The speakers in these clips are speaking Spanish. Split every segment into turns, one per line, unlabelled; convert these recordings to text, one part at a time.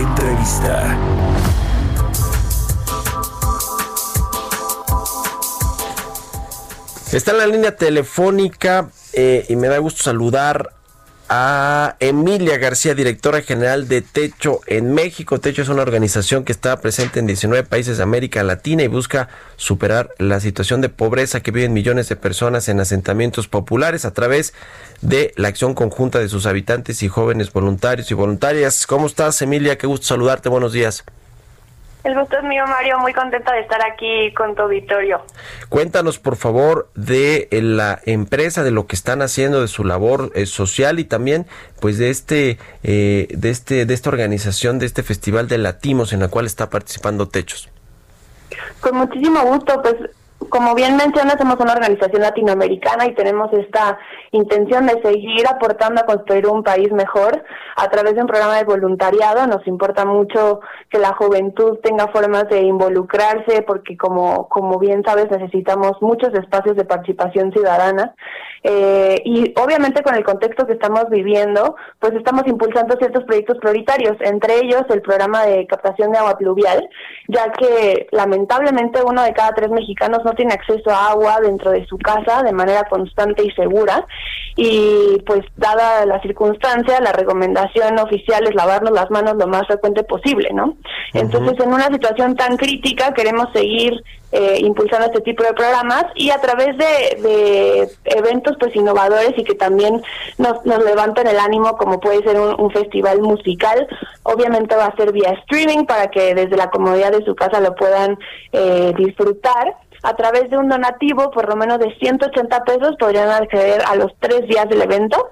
Entrevista.
Está en la línea telefónica eh, y me da gusto saludar a Emilia García, directora general de Techo en México. Techo es una organización que está presente en 19 países de América Latina y busca superar la situación de pobreza que viven millones de personas en asentamientos populares a través de la acción conjunta de sus habitantes y jóvenes voluntarios y voluntarias. ¿Cómo estás, Emilia? Qué gusto saludarte. Buenos días.
El gusto es mío, Mario. Muy contenta de estar aquí con tu auditorio.
Cuéntanos, por favor, de eh, la empresa, de lo que están haciendo, de su labor eh, social y también, pues, de este, eh, de este, de esta organización, de este festival de Latimos en la cual está participando Techos.
Con muchísimo gusto, pues como bien mencionas, somos una organización latinoamericana y tenemos esta intención de seguir aportando a construir un país mejor a través de un programa de voluntariado. Nos importa mucho que la juventud tenga formas de involucrarse porque, como, como bien sabes, necesitamos muchos espacios de participación ciudadana. Eh, y obviamente con el contexto que estamos viviendo, pues estamos impulsando ciertos proyectos prioritarios, entre ellos el programa de captación de agua pluvial, ya que lamentablemente uno de cada tres mexicanos no tiene acceso a agua dentro de su casa de manera constante y segura. Y pues dada la circunstancia, la recomendación oficial es lavarnos las manos lo más frecuente posible, ¿no? Entonces, en una situación tan crítica, queremos seguir eh, impulsando este tipo de programas y a través de, de, eventos pues innovadores y que también nos, nos levanten el ánimo como puede ser un, un, festival musical obviamente va a ser vía streaming para que desde la comodidad de su casa lo puedan eh, disfrutar a través de un donativo por lo menos de 180 pesos podrían acceder a los tres días del evento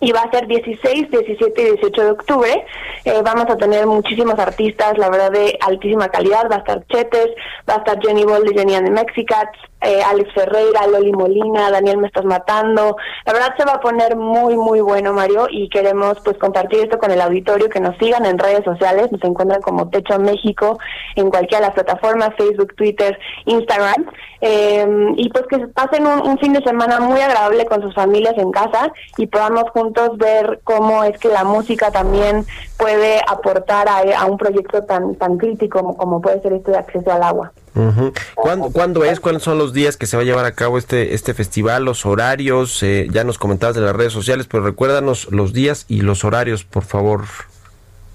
y va a ser 16, 17 y 18 de octubre. Eh, vamos a tener muchísimos artistas, la verdad, de altísima calidad. Va a estar Chetes, va a estar Jenny Ball de Jenny Mexicats, eh, Alex Ferreira, Loli Molina, Daniel Me Estás Matando. La verdad se va a poner muy, muy bueno, Mario, y queremos pues compartir esto con el auditorio, que nos sigan en redes sociales, nos encuentran como Techo México en cualquiera de las plataformas, Facebook, Twitter, Instagram. Eh, y pues que pasen un, un fin de semana muy agradable con sus familias en casa y podamos juntos ver cómo es que la música también puede aportar a, a un proyecto tan, tan crítico como, como puede ser este de acceso al agua.
Uh ¿Cuándo, ¿Cuándo, es? ¿Cuáles son los días que se va a llevar a cabo este, este festival? Los horarios, eh, ya nos comentabas de las redes sociales, pero recuérdanos los días y los horarios, por favor.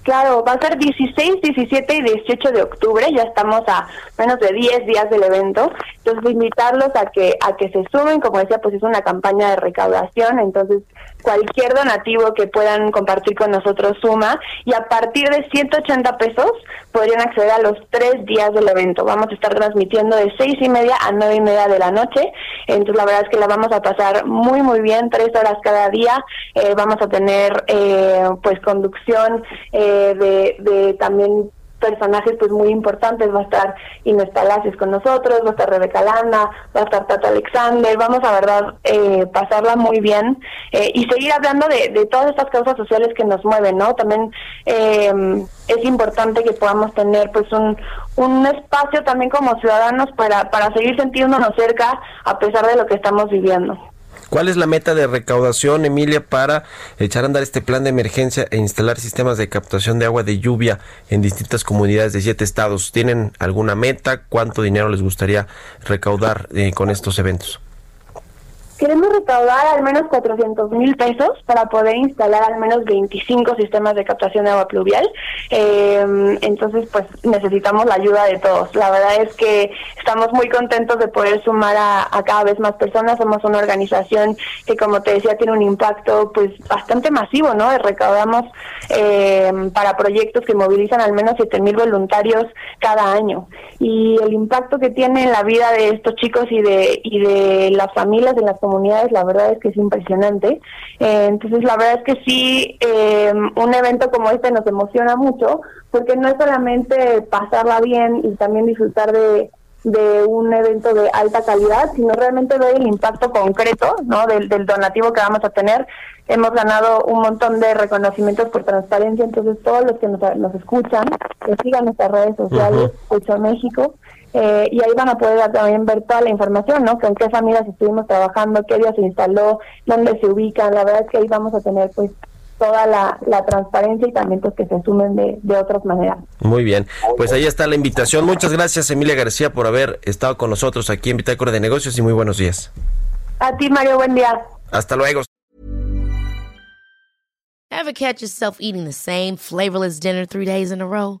Claro, va a ser 16, 17 y 18 de octubre, ya estamos a menos de 10 días del evento. Entonces, invitarlos a que a que se sumen, como decía, pues es una campaña de recaudación, entonces cualquier donativo que puedan compartir con nosotros suma y a partir de 180 pesos podrían acceder a los tres días del evento. Vamos a estar transmitiendo de seis y media a nueve y media de la noche, entonces la verdad es que la vamos a pasar muy muy bien, tres horas cada día. Eh, vamos a tener eh, pues conducción eh, de, de también personajes pues muy importantes, va a estar Inés Palacios con nosotros, va a estar Rebeca Landa, va a estar Tata Alexander, vamos a verdad eh, pasarla muy bien eh, y seguir hablando de, de, todas estas causas sociales que nos mueven, ¿no? También eh, es importante que podamos tener pues un, un espacio también como ciudadanos para, para seguir sintiéndonos cerca a pesar de lo que estamos viviendo.
¿Cuál es la meta de recaudación, Emilia, para echar a andar este plan de emergencia e instalar sistemas de captación de agua de lluvia en distintas comunidades de siete estados? ¿Tienen alguna meta? ¿Cuánto dinero les gustaría recaudar eh, con estos eventos?
Queremos recaudar al menos 400 mil pesos para poder instalar al menos 25 sistemas de captación de agua pluvial. Eh, entonces, pues necesitamos la ayuda de todos. La verdad es que estamos muy contentos de poder sumar a, cada vez más personas. Somos una organización que, como te decía, tiene un impacto pues bastante masivo, ¿no? Recaudamos eh, para proyectos que movilizan al menos 7 mil voluntarios cada año. Y el impacto que tiene en la vida de estos chicos y de, y de las familias en las comunidades, la verdad es que es impresionante. Eh, entonces, la verdad es que sí, eh, un evento como este nos emociona mucho, porque no es solamente pasarla bien y también disfrutar de, de un evento de alta calidad, sino realmente ver el impacto concreto ¿no? del, del donativo que vamos a tener. Hemos ganado un montón de reconocimientos por transparencia, entonces todos los que nos, nos escuchan, que sigan nuestras redes sociales, Hecho México, eh, y ahí van a poder también ver toda la información, ¿no? Con qué familias estuvimos trabajando, qué día se instaló, dónde se ubican. La verdad es que ahí vamos a tener, pues, toda la, transparencia y también pues que se sumen de, de otras maneras.
Muy bien, pues ahí está la invitación. Muchas gracias Emilia García por haber estado con nosotros aquí en Bitácora de Negocios y muy buenos días.
A ti Mario, buen día.
Hasta luego.
Ever catch yourself eating the same flavorless dinner three days in a row?